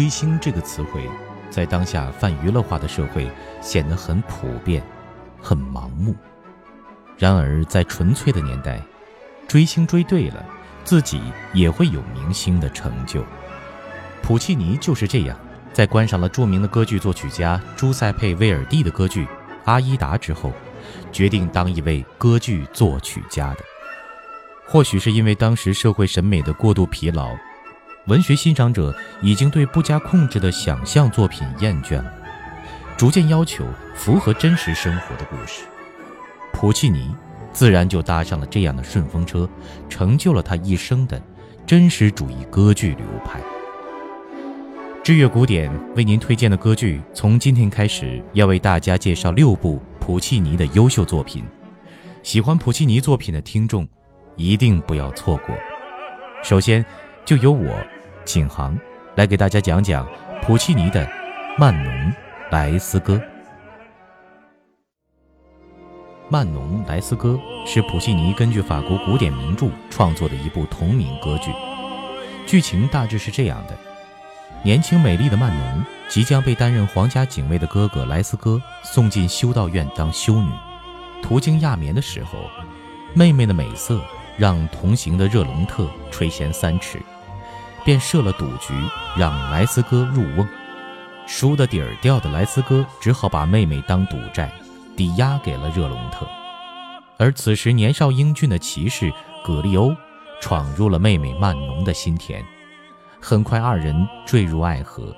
追星这个词汇，在当下泛娱乐化的社会显得很普遍，很盲目。然而，在纯粹的年代，追星追对了，自己也会有明星的成就。普契尼就是这样，在观赏了著名的歌剧作曲家朱塞佩·威尔蒂的歌剧《阿依达》之后，决定当一位歌剧作曲家的。或许是因为当时社会审美的过度疲劳，文学欣赏者已经对不加控制的想象作品厌倦了，逐渐要求符合真实生活的故事。普契尼自然就搭上了这样的顺风车，成就了他一生的真实主义歌剧流派。知乐古典为您推荐的歌剧，从今天开始要为大家介绍六部普契尼的优秀作品。喜欢普契尼作品的听众。一定不要错过。首先，就由我景航来给大家讲讲普契尼的《曼农莱斯歌》。《曼农莱斯歌》是普契尼根据法国古典名著创作的一部同名歌剧。剧情大致是这样的：年轻美丽的曼农即将被担任皇家警卫的哥哥莱斯哥送进修道院当修女，途经亚眠的时候，妹妹的美色。让同行的热隆特垂涎三尺，便设了赌局，让莱斯哥入瓮。输得底儿掉的莱斯哥只好把妹妹当赌债，抵押给了热隆特。而此时年少英俊的骑士葛利欧闯入了妹妹曼农的心田，很快二人坠入爱河。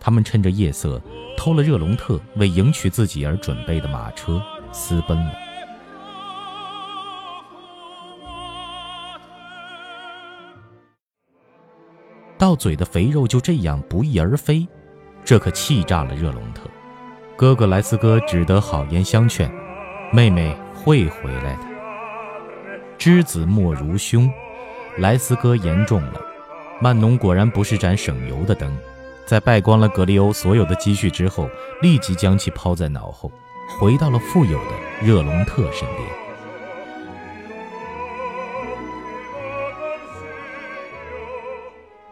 他们趁着夜色偷了热隆特为迎娶自己而准备的马车，私奔了。到嘴的肥肉就这样不翼而飞，这可气炸了热隆特。哥哥莱斯哥只得好言相劝，妹妹会回来的。知子莫如兄，莱斯哥言重了。曼农果然不是盏省油的灯，在败光了格利欧所有的积蓄之后，立即将其抛在脑后，回到了富有的热隆特身边。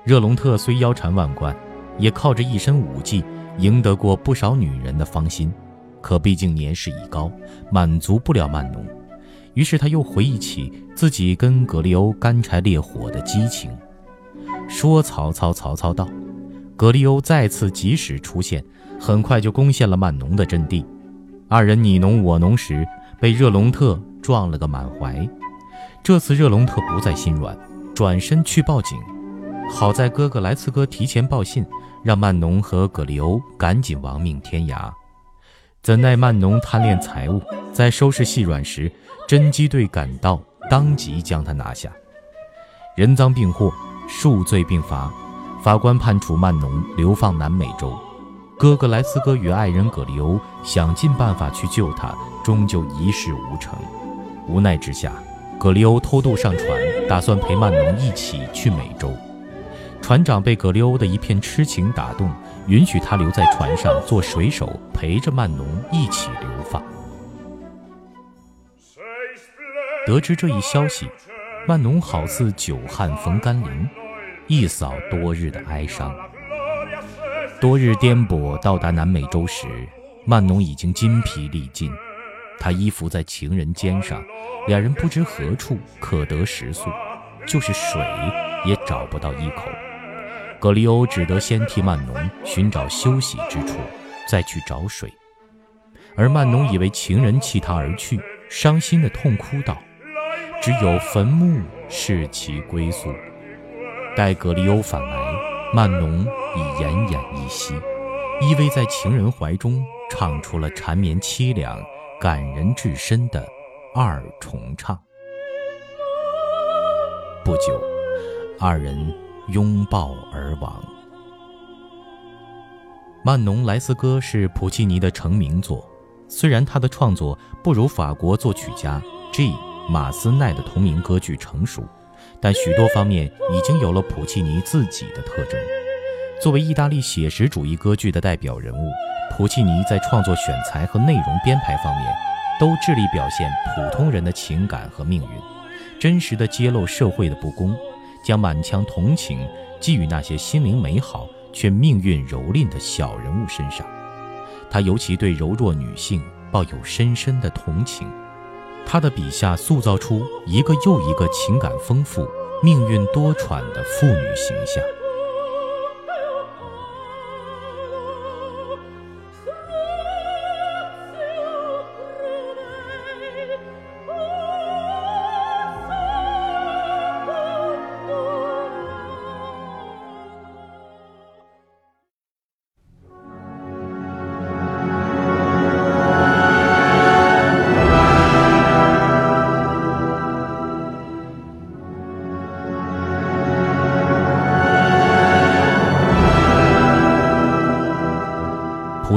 热隆特虽腰缠万贯，也靠着一身武技赢得过不少女人的芳心，可毕竟年事已高，满足不了曼农。于是他又回忆起自己跟格利欧干柴烈火的激情，说：“曹操，曹操到。”格利欧再次及时出现，很快就攻陷了曼农的阵地。二人你侬我侬时，被热隆特撞了个满怀。这次热隆特不再心软，转身去报警。好在哥哥莱斯哥提前报信，让曼农和葛利欧赶紧亡命天涯。怎奈曼农贪恋财物，在收拾细软时，侦缉队赶到，当即将他拿下。人赃并获，数罪并罚，法官判处曼农流放南美洲。哥哥莱斯哥与爱人葛利欧想尽办法去救他，终究一事无成。无奈之下，葛利欧偷渡上船，打算陪曼农一起去美洲。船长被葛利欧的一片痴情打动，允许他留在船上做水手，陪着曼农一起流放。得知这一消息，曼农好似久旱逢甘霖，一扫多日的哀伤。多日颠簸到达南美洲时，曼农已经筋疲力尽，他依附在情人肩上，两人不知何处可得食宿，就是水也找不到一口。格利欧只得先替曼农寻找休息之处，再去找水。而曼农以为情人弃他而去，伤心的痛哭道：“只有坟墓是其归宿。”待格利欧返来，曼农已奄奄一息，依偎在情人怀中，唱出了缠绵凄凉、感人至深的二重唱。不久，二人。拥抱而亡。《曼农莱斯歌》是普契尼的成名作，虽然他的创作不如法国作曲家 G. 马斯奈的同名歌剧成熟，但许多方面已经有了普契尼自己的特征。作为意大利写实主义歌剧的代表人物，普契尼在创作选材和内容编排方面，都致力表现普通人的情感和命运，真实的揭露社会的不公。将满腔同情寄予那些心灵美好却命运蹂躏的小人物身上。他尤其对柔弱女性抱有深深的同情。他的笔下塑造出一个又一个情感丰富、命运多舛的妇女形象。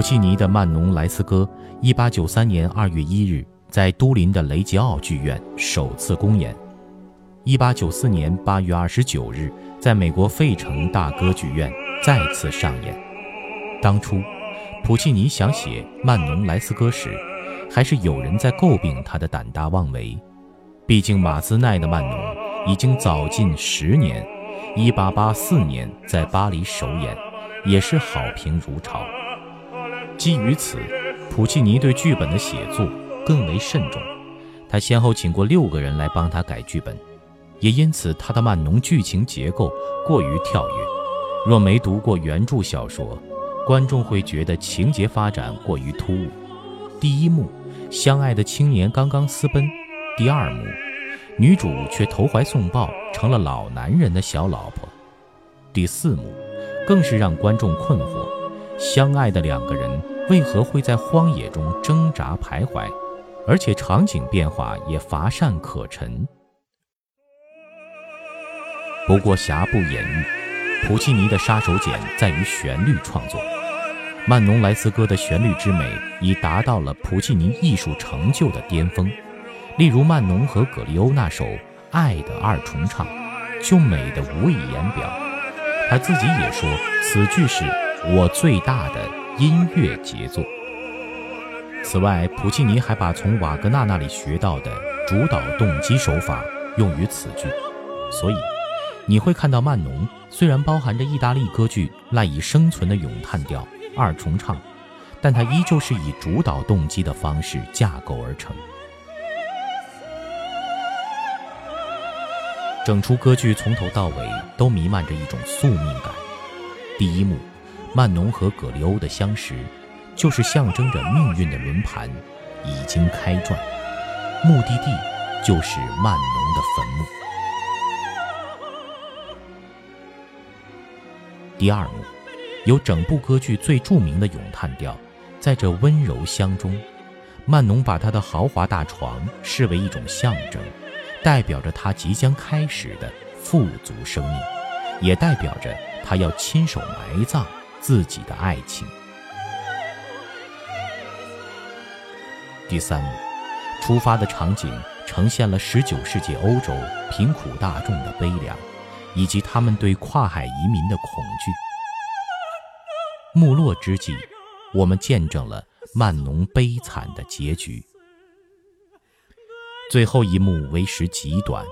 普契尼的《曼农莱斯歌》，一八九三年二月一日在都灵的雷吉奥剧院首次公演；一八九四年八月二十九日在美国费城大歌剧院再次上演。当初，普契尼想写《曼农莱斯歌》时，还是有人在诟病他的胆大妄为。毕竟，马斯奈的《曼农》已经早近十年，一八八四年在巴黎首演，也是好评如潮。基于此，普契尼对剧本的写作更为慎重。他先后请过六个人来帮他改剧本，也因此他的曼农剧情结构过于跳跃。若没读过原著小说，观众会觉得情节发展过于突兀。第一幕，相爱的青年刚刚私奔；第二幕，女主却投怀送抱，成了老男人的小老婆；第四幕，更是让观众困惑。相爱的两个人为何会在荒野中挣扎徘徊？而且场景变化也乏善可陈。不过瑕不掩瑜，普契尼的杀手锏在于旋律创作。《曼农莱斯歌》的旋律之美已达到了普契尼艺术成就的巅峰。例如曼农和葛利欧那首《爱的二重唱》，就美得无以言表。他自己也说，此句是。我最大的音乐杰作。此外，普契尼还把从瓦格纳那里学到的主导动机手法用于此剧，所以你会看到曼农虽然包含着意大利歌剧赖以生存的咏叹调二重唱，但它依旧是以主导动机的方式架构而成。整出歌剧从头到尾都弥漫着一种宿命感。第一幕。曼农和葛利欧的相识，就是象征着命运的轮盘已经开转，目的地就是曼农的坟墓。第二幕，有整部歌剧最著名的咏叹调，在这温柔乡中，曼农把他的豪华大床视为一种象征，代表着他即将开始的富足生命，也代表着他要亲手埋葬。自己的爱情。第三，出发的场景呈现了十九世纪欧洲贫苦大众的悲凉，以及他们对跨海移民的恐惧。幕落之际，我们见证了曼农悲惨的结局。最后一幕为时极短，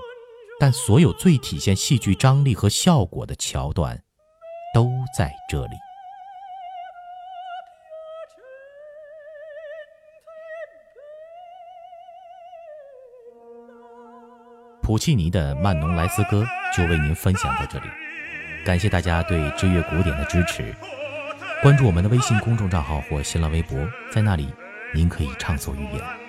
但所有最体现戏剧张力和效果的桥段，都在这里。普契尼的《曼农莱斯歌》就为您分享到这里，感谢大家对知乐古典的支持。关注我们的微信公众账号或新浪微博，在那里您可以畅所欲言。